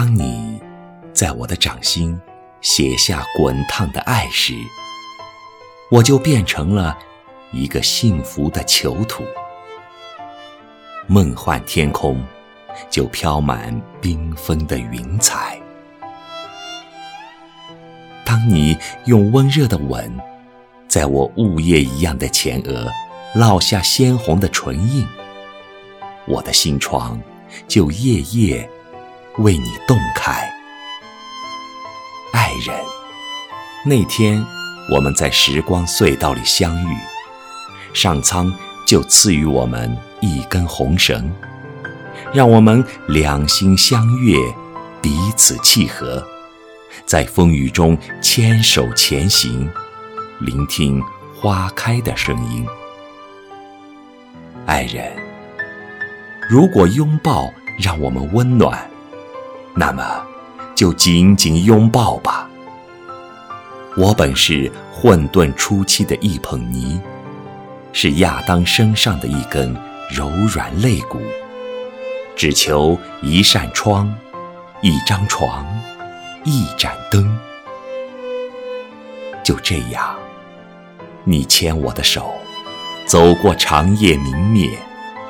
当你在我的掌心写下滚烫的爱时，我就变成了一个幸福的囚徒。梦幻天空就飘满缤纷的云彩。当你用温热的吻，在我雾夜一样的前额烙下鲜红的唇印，我的心窗就夜夜为你洞开。爱人，那天我们在时光隧道里相遇，上苍就赐予我们一根红绳，让我们两心相悦，彼此契合。在风雨中牵手前行，聆听花开的声音。爱人，如果拥抱让我们温暖，那么就紧紧拥抱吧。我本是混沌初期的一捧泥，是亚当身上的一根柔软肋骨，只求一扇窗，一张床。一盏灯，就这样，你牵我的手，走过长夜明灭、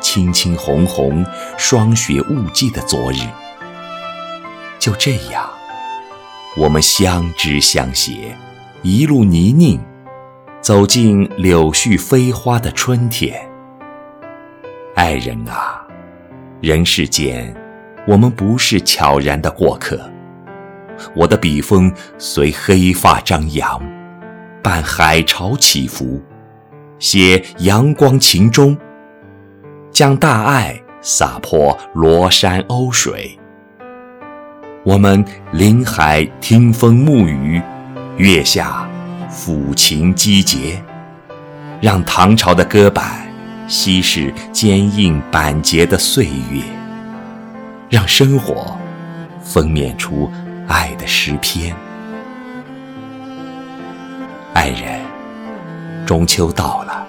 青青红红、霜雪雾霁的昨日。就这样，我们相知相携，一路泥泞，走进柳絮飞花的春天。爱人啊，人世间，我们不是悄然的过客。我的笔锋随黑发张扬，伴海潮起伏，写阳光情衷，将大爱洒泼罗山欧水。我们临海听风沐雨，月下抚琴击节，让唐朝的歌板稀释坚硬板结的岁月，让生活封面出。爱的诗篇，爱人，中秋到了，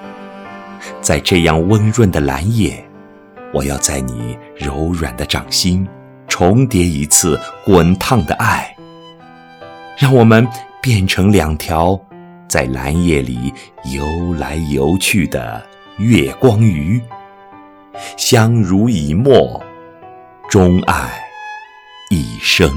在这样温润的蓝夜，我要在你柔软的掌心重叠一次滚烫的爱让我们变成两条在蓝夜里游来游去的月光鱼相濡以沫钟爱一生。